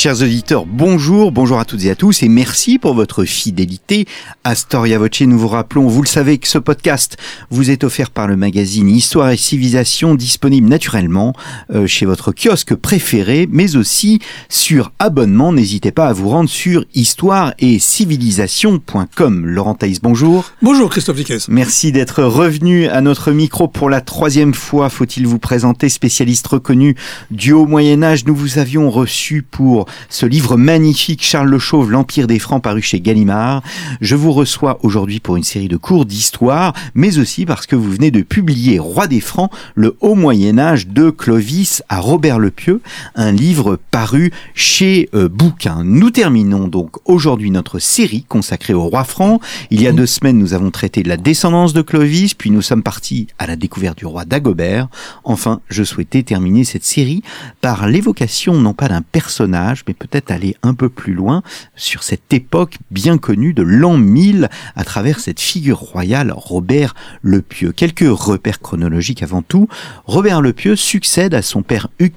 Chers auditeurs, bonjour, bonjour à toutes et à tous et merci pour votre fidélité à Storia Voce. Nous vous rappelons, vous le savez, que ce podcast vous est offert par le magazine Histoire et Civilisation disponible naturellement euh, chez votre kiosque préféré mais aussi sur abonnement. N'hésitez pas à vous rendre sur histoire et civilisation.com. Laurent Thaïs, bonjour. Bonjour Christophe Dickès. Merci d'être revenu à notre micro pour la troisième fois. Faut-il vous présenter, spécialiste reconnu du haut Moyen-Âge. Nous vous avions reçu pour ce livre magnifique Charles Le Chauve, L'Empire des Francs paru chez Gallimard. Je vous reçois aujourd'hui pour une série de cours d'histoire, mais aussi parce que vous venez de publier Roi des Francs, le haut Moyen Âge de Clovis à Robert le Pieux, un livre paru chez euh, Bouquin. Nous terminons donc aujourd'hui notre série consacrée au roi franc. Il y a deux semaines, nous avons traité de la descendance de Clovis, puis nous sommes partis à la découverte du roi Dagobert. Enfin, je souhaitais terminer cette série par l'évocation non pas d'un personnage, mais peut-être aller un peu plus loin sur cette époque bien connue de l'an 1000 à travers cette figure royale Robert le Pieux. Quelques repères chronologiques avant tout. Robert le Pieux succède à son père Hugues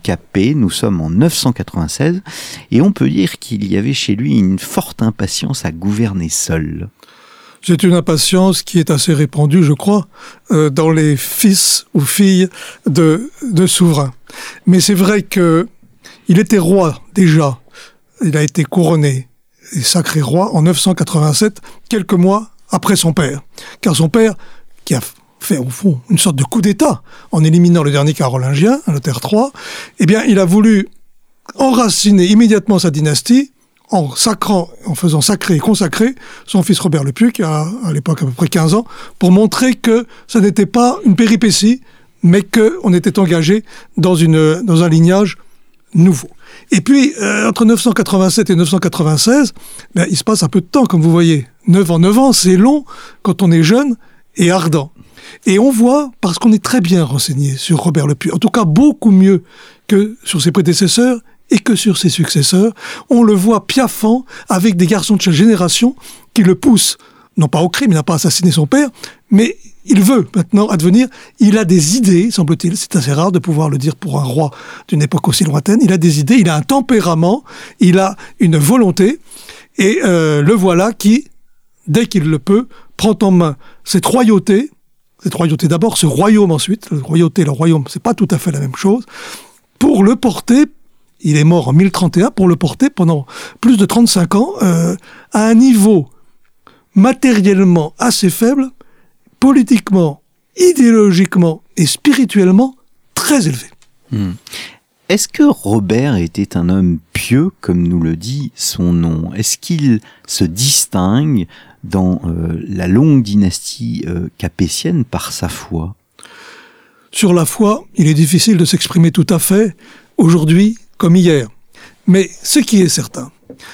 nous sommes en 996, et on peut dire qu'il y avait chez lui une forte impatience à gouverner seul. C'est une impatience qui est assez répandue, je crois, euh, dans les fils ou filles de souverains. Mais c'est vrai que il était roi déjà. Il a été couronné et sacré roi en 987, quelques mois après son père. Car son père, qui a fait au fond une sorte de coup d'État en éliminant le dernier carolingien, Lothaire III, eh bien, il a voulu enraciner immédiatement sa dynastie en sacrant, en faisant sacrer et consacrer son fils Robert le Puy, qui a à l'époque à peu près 15 ans, pour montrer que ce n'était pas une péripétie, mais qu'on était engagé dans un lignage nouveau. Et puis, euh, entre 987 et 996, ben, il se passe un peu de temps, comme vous voyez. 9 ans, 9 ans, c'est long quand on est jeune et ardent. Et on voit, parce qu'on est très bien renseigné sur Robert le Puy, en tout cas beaucoup mieux que sur ses prédécesseurs et que sur ses successeurs, on le voit piaffant avec des garçons de chaque génération qui le poussent, non pas au crime, il n'a pas assassiné son père, mais il veut maintenant advenir. Il a des idées, semble-t-il. C'est assez rare de pouvoir le dire pour un roi d'une époque aussi lointaine. Il a des idées, il a un tempérament, il a une volonté. Et euh, le voilà qui, dès qu'il le peut, prend en main cette royauté, cette royauté d'abord, ce royaume ensuite, la royauté le royaume, c'est pas tout à fait la même chose, pour le porter, il est mort en 1031, pour le porter pendant plus de 35 ans euh, à un niveau matériellement assez faible politiquement, idéologiquement et spirituellement très élevé. Hmm. Est-ce que Robert était un homme pieux, comme nous le dit son nom? Est-ce qu'il se distingue dans euh, la longue dynastie euh, capétienne par sa foi? Sur la foi, il est difficile de s'exprimer tout à fait, aujourd'hui comme hier. Mais ce qui est certain,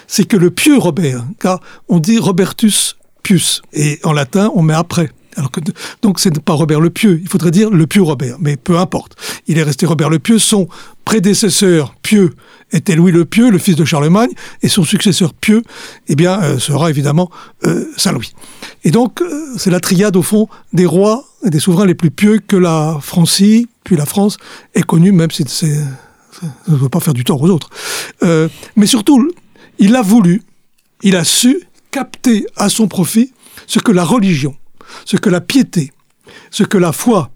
c'est que le pieux Robert, car on dit Robertus pius, et en latin on met après. Alors que, donc c'est pas Robert le Pieux, il faudrait dire le Pieux Robert, mais peu importe. Il est resté Robert le Pieux, son prédécesseur Pieux était Louis le Pieux, le fils de Charlemagne, et son successeur Pieux, eh bien, euh, sera évidemment euh, Saint Louis. Et donc, euh, c'est la triade au fond des rois et des souverains les plus pieux que la Francie, puis la France, est connue, même si c'est, ça ne veut pas faire du tort aux autres. mais surtout, il a voulu, il a su capter à son profit ce que la religion, ce que la piété, ce que la foi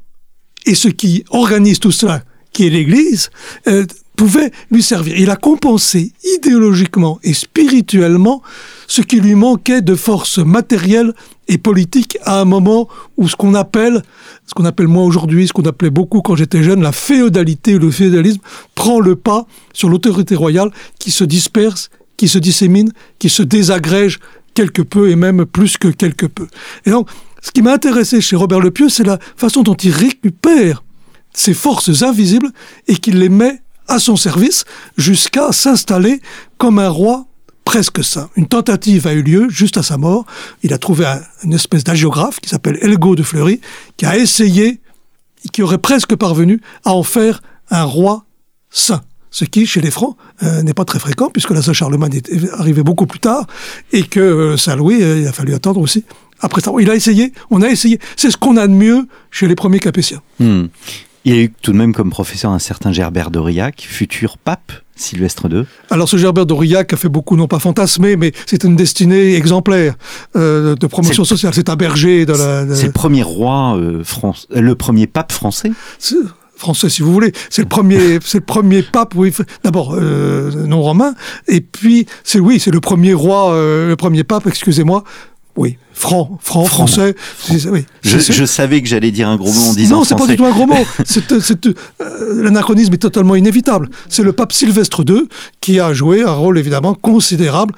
et ce qui organise tout cela, qui est l'Église, euh, pouvait lui servir. Il a compensé idéologiquement et spirituellement ce qui lui manquait de force matérielle et politique à un moment où ce qu'on appelle, ce qu'on appelle moi aujourd'hui, ce qu'on appelait beaucoup quand j'étais jeune, la féodalité ou le féodalisme prend le pas sur l'autorité royale qui se disperse, qui se dissémine, qui se désagrège quelque peu et même plus que quelque peu. Et donc, ce qui m'a intéressé chez Robert Le Pieux, c'est la façon dont il récupère ces forces invisibles et qu'il les met à son service jusqu'à s'installer comme un roi presque saint. Une tentative a eu lieu juste à sa mort. Il a trouvé une espèce d'agiographe qui s'appelle Elgo de Fleury, qui a essayé, qui aurait presque parvenu à en faire un roi saint. ce qui, chez les Francs, euh, n'est pas très fréquent, puisque la Saint-Charlemagne est arrivée beaucoup plus tard, et que euh, Saint-Louis, il a fallu attendre aussi. Après ça, il a essayé, on a essayé. C'est ce qu'on a de mieux chez les premiers capétiens. Hmm. Il y a eu tout de même comme professeur un certain Gerbert d'Aurillac, futur pape Sylvestre II Alors ce Gerbert d'Aurillac a fait beaucoup, non pas fantasmer, mais c'est une destinée exemplaire euh, de promotion sociale. C'est un berger de la... C'est le premier roi, euh, France, euh, le premier pape français français si vous voulez. C'est le premier, c'est le premier pape, oui, d'abord euh, non romain, et puis c'est oui, c'est le premier roi, euh, le premier pape, excusez-moi, oui, franc, franc, français. Oui. Je, savais que j'allais dire un gros mot en disant Non, c'est pas du tout un gros mot. Euh, l'anachronisme est totalement inévitable. C'est le pape Sylvestre II qui a joué un rôle évidemment considérable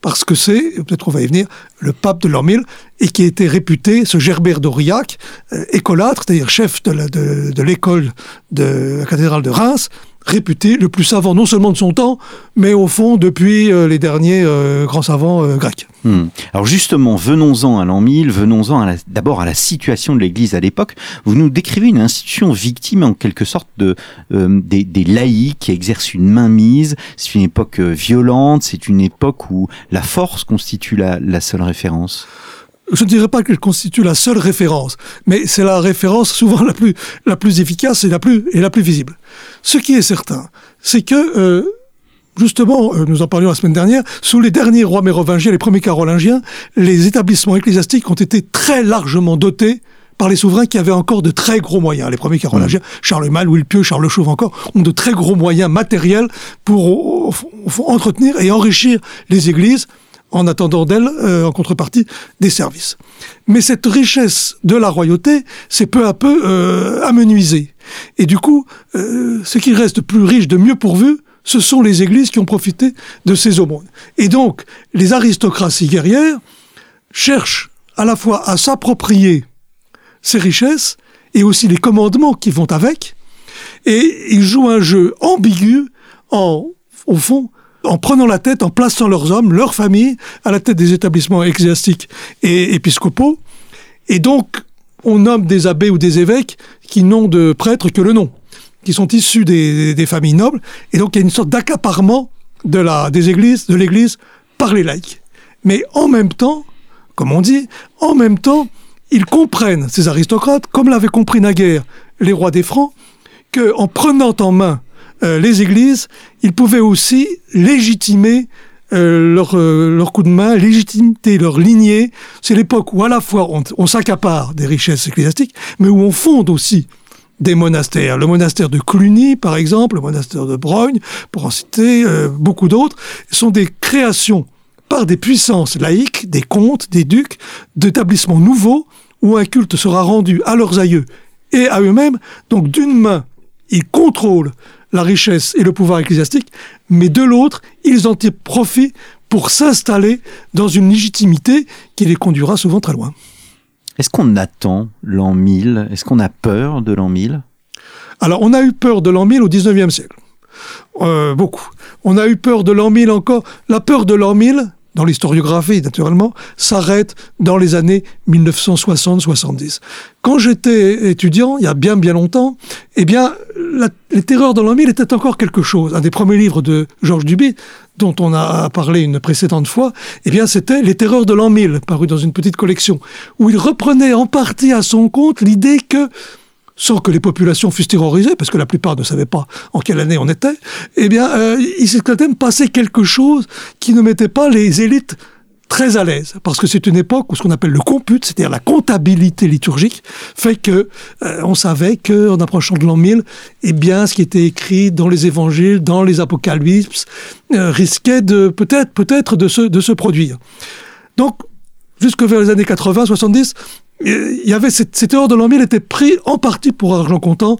parce que c'est, peut-être qu'on va y venir, le pape de l'an 1000, et qui était réputé, ce Gerbert d'Aurillac, euh, écolâtre, c'est-à-dire chef de l'école de, de la cathédrale de Reims, réputé le plus savant non seulement de son temps, mais au fond depuis euh, les derniers euh, grands savants euh, grecs. Hmm. Alors justement, venons-en à l'an 1000, venons-en d'abord à la situation de l'Église à l'époque. Vous nous décrivez une institution victime en quelque sorte de, des, laïcs qui exercent une mainmise. C'est une époque violente, c'est une époque où la force constitue la seule référence je ne dirais pas qu'elle constitue la seule référence, mais c'est la référence souvent la plus, la plus efficace et la plus, et la plus visible. Ce qui est certain, c'est que, euh, justement, euh, nous en parlions la semaine dernière, sous les derniers rois mérovingiens, les premiers carolingiens, les établissements ecclésiastiques ont été très largement dotés par les souverains qui avaient encore de très gros moyens. Les premiers carolingiens. Charles Charlemagne, Louis le Pieux, Charles le Chauve encore, ont de très gros moyens matériels pour entretenir et enrichir les églises en attendant d'elle, euh, en contrepartie, des services. Mais cette richesse de la royauté s'est peu à peu euh, amenuisée. Et du coup, euh, ce qui reste plus riche, de mieux pourvu, ce sont les églises qui ont profité de ces aumônes. Et donc, les aristocraties guerrières cherchent à la fois à s'approprier ces richesses et aussi les commandements qui vont avec, et ils jouent un jeu ambigu en, au fond, en prenant la tête, en plaçant leurs hommes, leurs familles, à la tête des établissements ecclésiastiques et épiscopaux. Et donc, on nomme des abbés ou des évêques qui n'ont de prêtres que le nom, qui sont issus des, familles nobles. Et donc, il y a une sorte d'accaparement de la, des églises, de l'église par les laïcs. Mais en même temps, comme on dit, en même temps, ils comprennent, ces aristocrates, comme l'avaient compris naguère les rois des Francs, qu'en prenant en main euh, les églises, ils pouvaient aussi légitimer euh, leur, euh, leur coup de main, légitimer leur lignée. C'est l'époque où à la fois on, s'accapare des richesses ecclésiastiques, mais où on fonde aussi des monastères. Le monastère de Cluny, par exemple, le monastère de Brogne, pour en citer beaucoup d'autres, sont des créations par des puissances laïques, des comtes, des ducs, d'établissements nouveaux où un culte sera rendu à leurs aïeux et à eux-mêmes. Donc d'une main, ils contrôlent la richesse et le pouvoir ecclésiastique, mais de l'autre, ils en tirent profit pour s'installer dans une légitimité qui les conduira souvent très loin. Est-ce qu'on attend l'an 1000 Est-ce qu'on a peur de l'an 1000 Alors, on a eu peur de l'an 1000 au 19e siècle. Euh, beaucoup. On a eu peur de l'an 1000 encore. La peur de l'an 1000, dans l'historiographie naturellement, s'arrête dans les années 1960-70. Quand j'étais étudiant, il y a bien bien longtemps, eh bien, les terreurs de l'an 1000 étaient encore quelque chose. Un des premiers livres de Georges Duby, dont on a parlé une précédente fois, eh bien, c'était Les terreurs de l'an 1000, paru dans une petite collection, où il reprenait en partie à son compte l'idée que sans que les populations fussent terrorisées, parce que la plupart ne savaient pas en quelle année on était, eh bien, euh, il s'est quand même passé quelque chose qui ne mettait pas les élites très à l'aise, parce que c'est une époque où ce qu'on appelle le compute, c'est-à-dire la comptabilité liturgique, fait que euh, on savait que en approchant de l'an 1000, eh bien, ce qui était écrit dans les évangiles, dans les apocalypses, euh, risquait de peut-être, peut-être de se, de se produire. Donc, jusque vers les années 80, 70, il y avait cette, cette de l'an 1000 était pris en partie pour argent comptant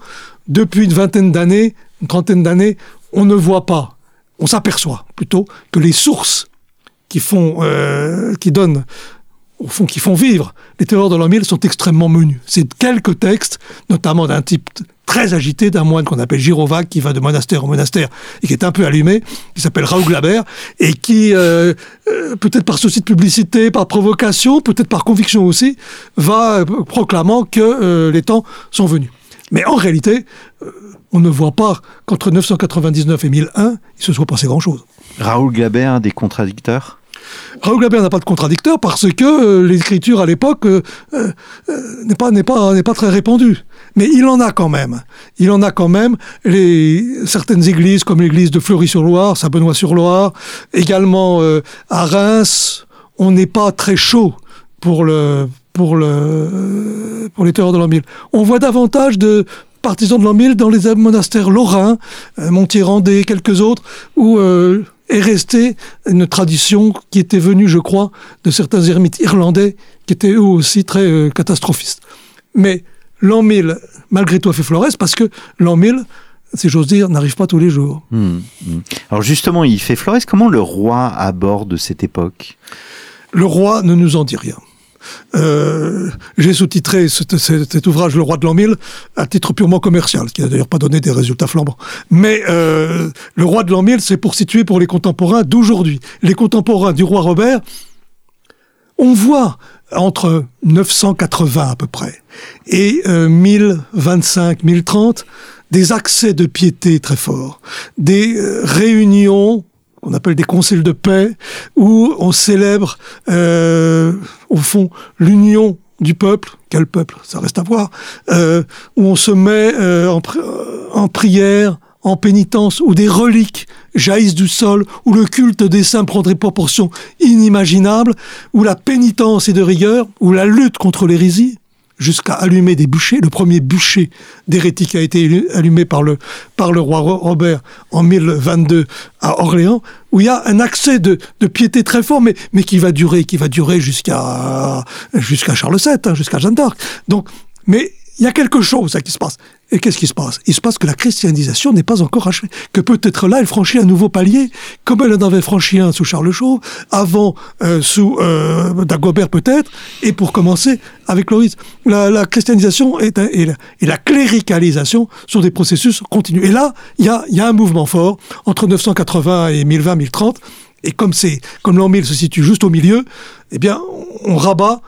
depuis une vingtaine d'années, une trentaine d'années. On ne voit pas, on s'aperçoit plutôt que les sources qui font, euh, qui donnent, au fond, qui font vivre les terreurs de l'an 1000 sont extrêmement menus. C'est quelques textes, notamment d'un type très agité d'un moine qu'on appelle Girovac, qui va de monastère en monastère et qui est un peu allumé, qui s'appelle Raoul Glabert, et qui, euh, euh, peut-être par souci de publicité, par provocation, peut-être par conviction aussi, va euh, proclamant que les temps sont venus. Mais en réalité, on ne voit pas qu'entre 999 et 1001, il se soit passé grand-chose. Raoul Glaber, des contradicteurs? Raoul Glaber n'a pas de contradicteur parce que euh, l'écriture à l'époque euh, euh, n'est pas très répandue. Mais il en a quand même. Il en a quand même certaines églises comme l'église de Fleury-sur-Loire, Saint-Benoît-sur-Loire, également à Reims, on n'est pas très chaud pour le pour le pour les terreurs de l'an 1000. On voit davantage de partisans de l'an 1000 dans les monastères lorrains, Montier-Randé, quelques autres, où est restée une tradition qui était venue, je crois, de certains ermites irlandais qui étaient eux aussi très euh, catastrophistes. Mais l'an 1000, malgré tout, a fait Flores parce que l'an 1000, si j'ose dire, n'arrive pas tous les jours. Hmm, hmm. Alors justement, il fait Flores. Comment le roi aborde cette époque? Le roi ne nous en dit rien. Euh, j'ai sous-titré cet, ouvrage Le roi de l'an 1000 à titre purement commercial, ce qui n'a d'ailleurs pas donné des résultats flambants. Mais euh, Le roi de l'an 1000, c'est pour situer pour les contemporains d'aujourd'hui. Les contemporains du roi Robert, on voit entre 980 à peu près et 1025, euh, 1030 des accès de piété très forts, des réunions qu'on appelle des conseils de paix, où on célèbre, euh, au fond, l'union du peuple, quel peuple, ça reste à voir, euh, où on se met euh, en, en, prière, en pénitence, où des reliques jaillissent du sol, où le culte des saints prend des proportions inimaginables, où la pénitence est de rigueur, où la lutte contre l'hérésie, jusqu'à allumer des bûchers. Le premier bûcher d'hérétique a été allumé par le, par le roi Robert en 1022 à Orléans, où il y a un accès de, de piété très fort, mais, mais qui va durer, qui va durer jusqu'à jusqu'à Charles VII, hein, jusqu'à Jeanne d'Arc. Donc, mais il y a quelque chose qui se passe. Et qu'est-ce qui se passe? Il se passe que la christianisation n'est pas encore achevée. Que peut-être là, elle franchit un nouveau palier, comme elle en avait franchi un sous Charles Chauve, avant euh, sous euh, Dagobert peut-être, et pour commencer avec Loris. La, la christianisation est et, la, la, cléricalisation sont des processus continus. Et là, il y a, y a un mouvement fort entre 980 et 1020, 1030. Et comme c'est comme l'an 1000 se situe juste au milieu, eh bien, on rabat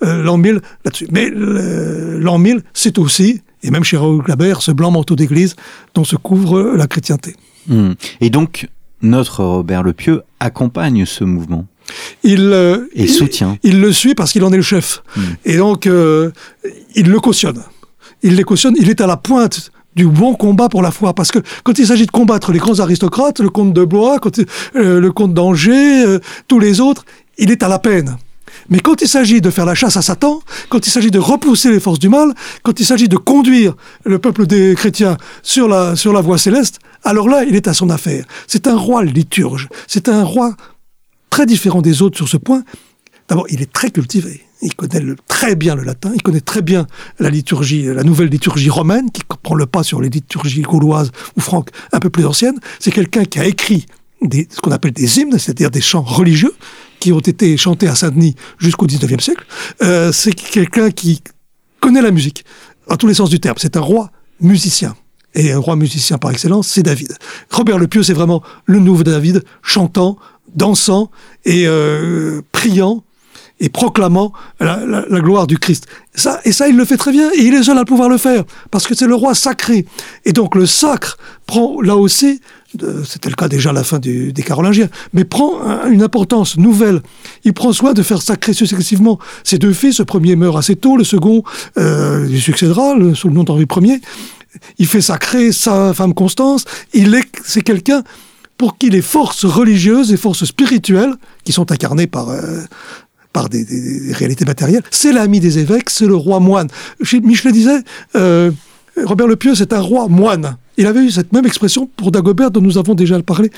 l'an 1000 là-dessus. Mais l'an 1000, c'est aussi, et même chez Raoul Glaber, ce blanc manteau d'église dont se couvre la chrétienté. Hmm. Et donc, notre Robert Le Pieux accompagne ce mouvement il euh, et soutient. Il, le suit parce qu'il en est le chef. Hmm. Et donc, euh, il le cautionne. Il les cautionne. Il est à la pointe du bon combat pour la foi. Parce que quand il s'agit de combattre les grands aristocrates, le comte de Blois, quand, le comte d'Angers, tous les autres, il est à la peine. Mais quand il s'agit de faire la chasse à Satan, quand il s'agit de repousser les forces du mal, quand il s'agit de conduire le peuple des chrétiens sur la, sur la voie céleste, alors là, il est à son affaire. C'est un roi liturge. C'est un roi très différent des autres sur ce point. D'abord, il est très cultivé. Il connaît très bien le latin, il connaît très bien la liturgie, la nouvelle liturgie romaine, qui prend le pas sur les liturgies gauloises ou franques un peu plus anciennes. C'est quelqu'un qui a écrit ce qu'on appelle des hymnes, c'est-à-dire des chants religieux, qui ont été chantés à Saint-Denis jusqu'au 19e siècle, euh, c'est quelqu'un qui connaît la musique, à tous les sens du terme. C'est un roi musicien. Et un roi musicien par excellence, c'est David. Robert le Pieux, c'est vraiment le nouveau David, chantant, dansant et euh, priant et proclamant la, gloire du Christ. Ça, et ça, il le fait très bien, et il est seul à pouvoir le faire, parce que c'est le roi sacré. Et donc le sacre prend là aussi c'était le cas déjà à la fin des Carolingiens, mais prend une importance nouvelle. Il prend soin de faire sacrer successivement ses deux fils. Le premier meurt assez tôt, le second euh, lui succédera sous le nom d'Henri Ier. Il fait sacrer sa femme Constance. Il est, c'est quelqu'un pour qui les forces religieuses et forces spirituelles, qui sont incarnées par euh, par des, réalités matérielles, c'est l'ami des évêques, c'est le roi moine. Michelet disait, euh, Robert le Pieux, c'est un roi moine. Il avait eu cette même expression pour Dagobert dont nous avons déjà parlé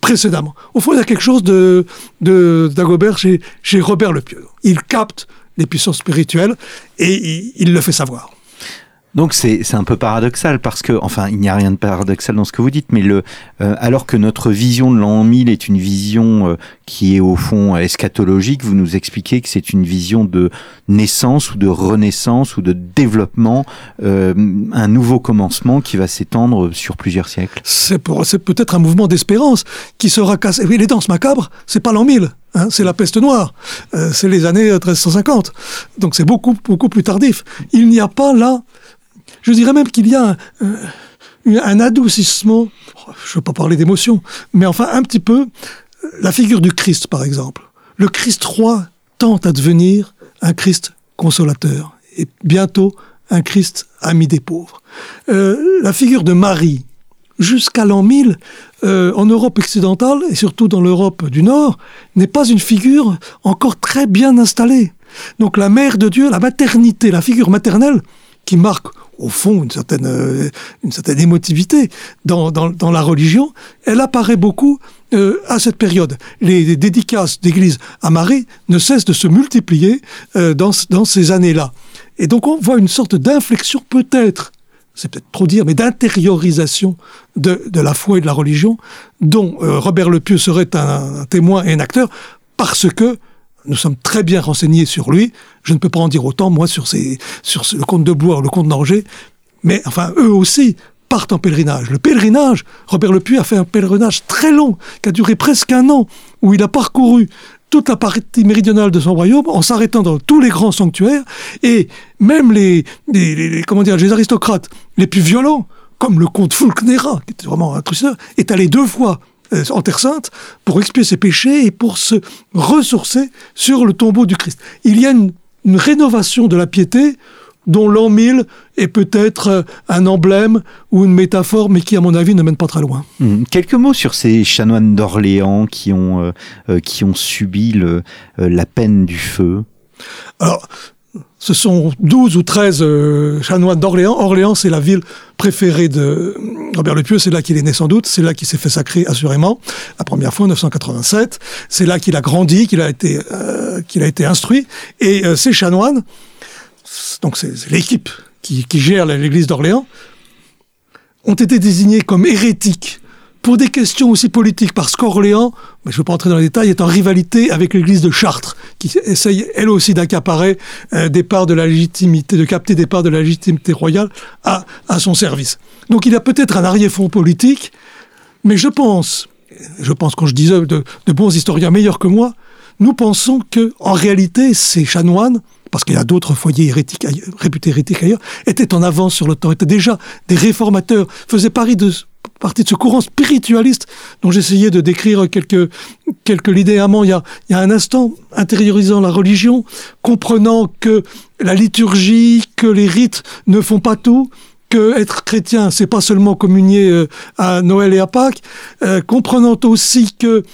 précédemment. Au fond, il y a quelque chose de, Dagobert chez, chez Robert le Pieux. Il capte les puissances spirituelles et il le fait savoir. Donc c'est un peu paradoxal parce que, enfin, il n'y a rien de paradoxal dans ce que vous dites, mais le, euh, alors que notre vision de l'an 1000 est une vision euh, qui est au fond eschatologique, vous nous expliquez que c'est une vision de naissance ou de renaissance ou de développement, euh, un nouveau commencement qui va s'étendre sur plusieurs siècles. C'est peut-être un mouvement d'espérance qui sera cassé. Oui, les danses macabres, c'est pas l'an 1000. Hein, c'est la peste noire, c'est les années 1350. Donc c'est beaucoup beaucoup plus tardif. Il n'y a pas là Je dirais même qu'il y a un, un adoucissement, je ne veux pas parler d'émotion, mais enfin un petit peu, la figure du Christ par exemple. Le Christ roi tente à devenir un Christ consolateur et bientôt un Christ ami des pauvres. Euh, la figure de Marie, jusqu'à l'an 1000, euh, en Europe occidentale et surtout dans l'Europe du Nord, n'est pas une figure encore très bien installée. Donc la mère de Dieu, la maternité, la figure maternelle, qui marque au fond une certaine, euh, une certaine émotivité dans, dans, la religion, elle apparaît beaucoup euh, à cette période. Les, dédicaces d'église à Marie ne cessent de se multiplier euh, dans, dans ces années-là. Et donc on voit une sorte d'inflexion peut-être, c'est peut-être trop dire, mais d'intériorisation de, de, la foi et de la religion, dont Robert Le Pieux serait un témoin et un acteur, parce que nous sommes très bien renseignés sur lui. Je ne peux pas en dire autant, moi, sur, sur le comte de Blois ou le comte d'Angers. Mais enfin, eux aussi partent en pèlerinage. Le pèlerinage, Robert Le Puy a fait un pèlerinage très long, qui a duré presque un an, où il a parcouru toute la partie méridionale de son royaume en s'arrêtant dans tous les grands sanctuaires et même les, les, comment dire, les aristocrates les plus violents, comme le comte Fulknera, qui était vraiment un truceur, est allé deux fois euh, en Terre Sainte pour expier ses péchés et pour se ressourcer sur le tombeau du Christ. Il y a une, rénovation de la piété dont l'an 1000 est peut-être euh, un emblème ou une métaphore, mais qui, à mon avis, ne mène pas très loin. Hmm. Quelques mots sur ces chanoines d'Orléans qui ont, euh, qui ont subi le, la peine du feu. Alors, ce sont 12 ou 13 euh, chanoines d'Orléans. Orléans, c'est la ville préférée de Robert le Pieux. C'est là qu'il est né sans doute. C'est là qu'il s'est fait sacrer, assurément. La première fois, en 987. C'est là qu'il a grandi, qu'il a été, euh, qu'il a été instruit. Et euh, ces chanoines, donc c'est l'équipe qui, qui gère l'église d'Orléans, ont été désignés comme hérétiques pour des questions aussi politiques, parce qu'Orléans, je ne veux pas entrer dans les détails, est en rivalité avec l'église de Chartres, qui essaye elle aussi d'accaparer euh, des parts de la légitimité, de capter des parts de la légitimité royale à, à son service. Donc il a peut-être un arrière-fond politique, mais je pense, je pense quand je disais de, de bons historiens meilleurs que moi, nous pensons que en réalité ces chanoines parce qu'il y a d'autres foyers hérétiques, réputés hérétiques ailleurs, étaient en avance sur le temps, étaient déjà des réformateurs, faisaient partie de, ce courant spiritualiste dont j'essayais de décrire quelques, quelques linéaments. Il y, a, il y a un instant, intériorisant la religion, comprenant que la liturgie, que les rites ne font pas tout, que être chrétien, c'est pas seulement communier euh, à Noël et à Pâques, euh, comprenant aussi que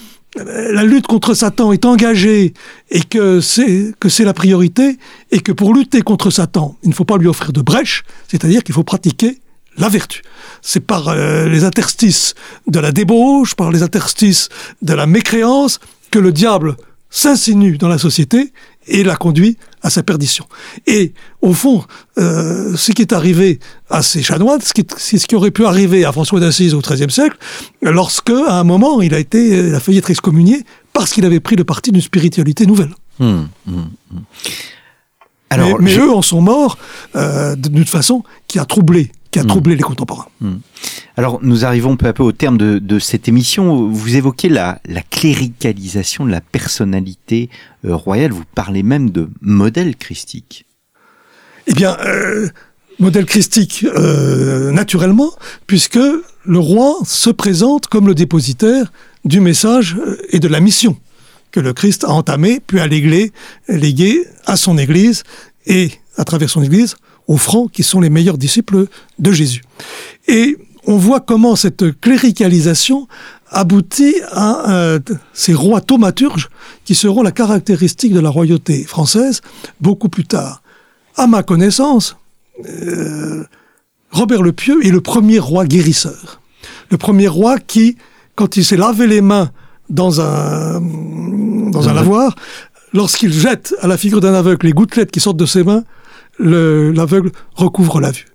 la lutte contre Satan est engagée et que c'est que c'est la priorité et que pour lutter contre Satan, il ne faut pas lui offrir de brèche, c'est-à-dire qu'il faut pratiquer la vertu. C'est par euh, les interstices de la débauche, par les interstices de la mécréance que le diable s'insinue dans la société et la conduit à sa perdition. Et au fond, euh, ce qui est arrivé à ces chanoines, c'est ce qui aurait pu arriver à François d'Assise au XIIIe siècle, lorsque, à un moment, il a été, il a failli être excommunié parce qu'il avait pris le parti d'une spiritualité nouvelle. Hum, hum, hum. Alors, mais, eux en sont morts euh, d'une façon qui a troublé qui a troublé les contemporains. Alors, nous arrivons peu à peu au terme de, de cette émission. Vous évoquez la, la, cléricalisation de la personnalité euh, royale. Vous parlez même de modèle christique. Eh bien, euh, modèle christique, euh, naturellement, puisque le roi se présente comme le dépositaire du message et de la mission que le Christ a entamé, puis a légué, légué à son Église et, à travers son Église, aux francs qui sont les meilleurs disciples de Jésus. Et on voit comment cette cléricalisation aboutit à euh, ces rois thaumaturges qui seront la caractéristique de la royauté française beaucoup plus tard. À ma connaissance, euh, Robert le Pieux est le premier roi guérisseur. Le premier roi qui, quand il s'est lavé les mains dans un, dans un lavoir, lorsqu'il jette à la figure d'un aveugle les gouttelettes qui sortent de ses mains, l'aveugle recouvre la vue.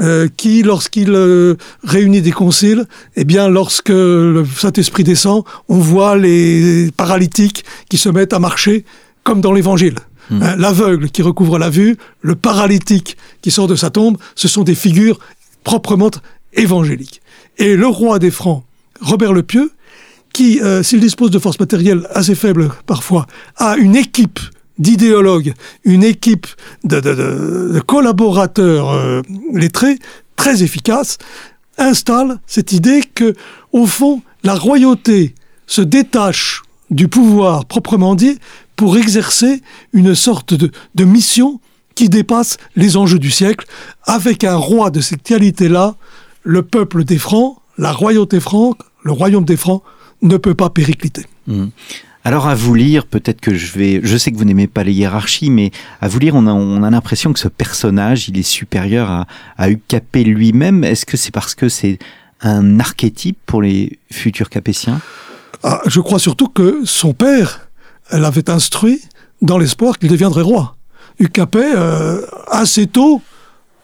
Euh, qui, lorsqu'il euh, réunit des conciles, eh bien, lorsque le Saint-Esprit descend, on voit les paralytiques qui se mettent à marcher comme dans l'Évangile. Hmm. Hein, l'aveugle qui recouvre la vue, le paralytique qui sort de sa tombe, ce sont des figures proprement évangéliques. Et le roi des Francs, Robert le Pieux, qui, euh, s'il dispose de forces matérielles assez faibles parfois, a une équipe d'idéologues, une équipe de, collaborateurs euh, lettrés très efficaces, installe cette idée que, au fond, la royauté se détache du pouvoir proprement dit pour exercer une sorte de, mission qui dépasse les enjeux du siècle. Avec un roi de cette qualité-là, le peuple des Francs, la royauté franque, le royaume des Francs, ne peut pas péricliter. Mmh. Alors à vous lire, peut-être que je vais, je sais que vous n'aimez pas les hiérarchies, mais à vous lire, on a, on a l'impression que ce personnage, il est supérieur à, à lui-même. Est-ce que c'est parce que c'est un archétype pour les futurs capétiens? Ah, Je crois surtout que son père l'avait instruit dans l'espoir qu'il deviendrait roi. Hugues Capet, euh, assez tôt,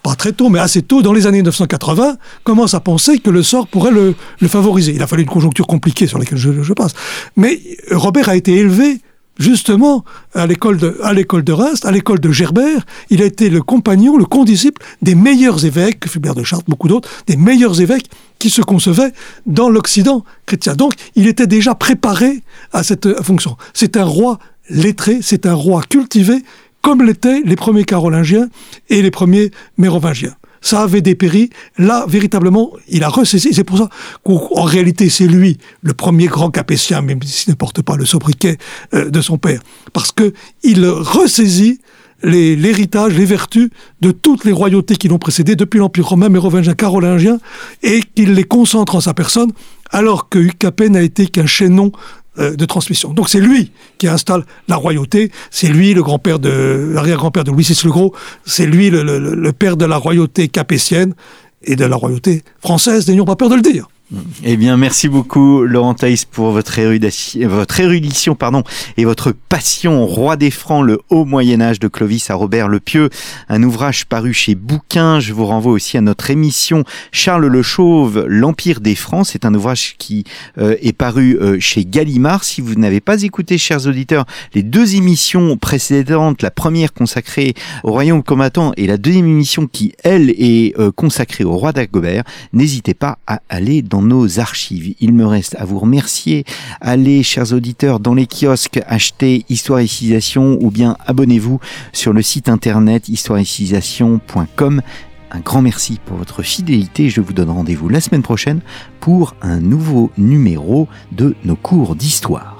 pas très tôt, mais assez tôt, dans les années 1980, commence à penser que le sort pourrait le, favoriser. Il a fallu une conjoncture compliquée sur laquelle je, passe. Mais Robert a été élevé justement à l'école de, à l'école de Reims, à l'école de Gerbert. Il a été le compagnon, le condisciple des meilleurs évêques, Fulbert de Chartres, beaucoup d'autres, des meilleurs évêques qui se concevaient dans l'Occident chrétien. Donc, il était déjà préparé à cette fonction. C'est un roi lettré, c'est un roi cultivé comme l'étaient les premiers carolingiens et les premiers mérovingiens. Ça avait dépéri. Là, véritablement, il a ressaisi. C'est pour ça qu'en réalité, c'est lui le premier grand capétien, même s'il ne porte pas le sobriquet euh, de son père. Parce que il ressaisit l'héritage, les, vertus de toutes les royautés qui l'ont précédé depuis l'Empire romain, mérovingien, carolingien, et qu'il les concentre en sa personne, alors que Capet n'a été qu'un chaînon euh, de transmission. Donc c'est lui qui installe la royauté, c'est lui le grand-père de l'arrière-grand-père de Louis VI le Gros, c'est lui le, père de la royauté capétienne et de la royauté française, n'ayons pas peur de le dire. Eh bien, merci beaucoup, Laurent Thaïs, pour votre érudition, votre pardon, et votre passion. Roi des Francs, le haut Moyen-Âge de Clovis à Robert le Pieux, un ouvrage paru chez Bouquin. Je vous renvoie aussi à notre émission Charles le Chauve, l'Empire des Francs. C'est un ouvrage qui euh, est paru euh, chez Gallimard. Si vous n'avez pas écouté, chers auditeurs, les deux émissions précédentes, la première consacrée au royaume combattant et la deuxième émission qui, elle, est euh, consacrée au roi d'Agobert, n'hésitez pas à aller dans nos archives. Il me reste à vous remercier. Allez, chers auditeurs, dans les kiosques, achetez Histoire et Civilisation ou bien abonnez-vous sur le site internet histoireetcivilisation.com. Un grand merci pour votre fidélité. Je vous donne rendez-vous la semaine prochaine pour un nouveau numéro de nos cours d'histoire.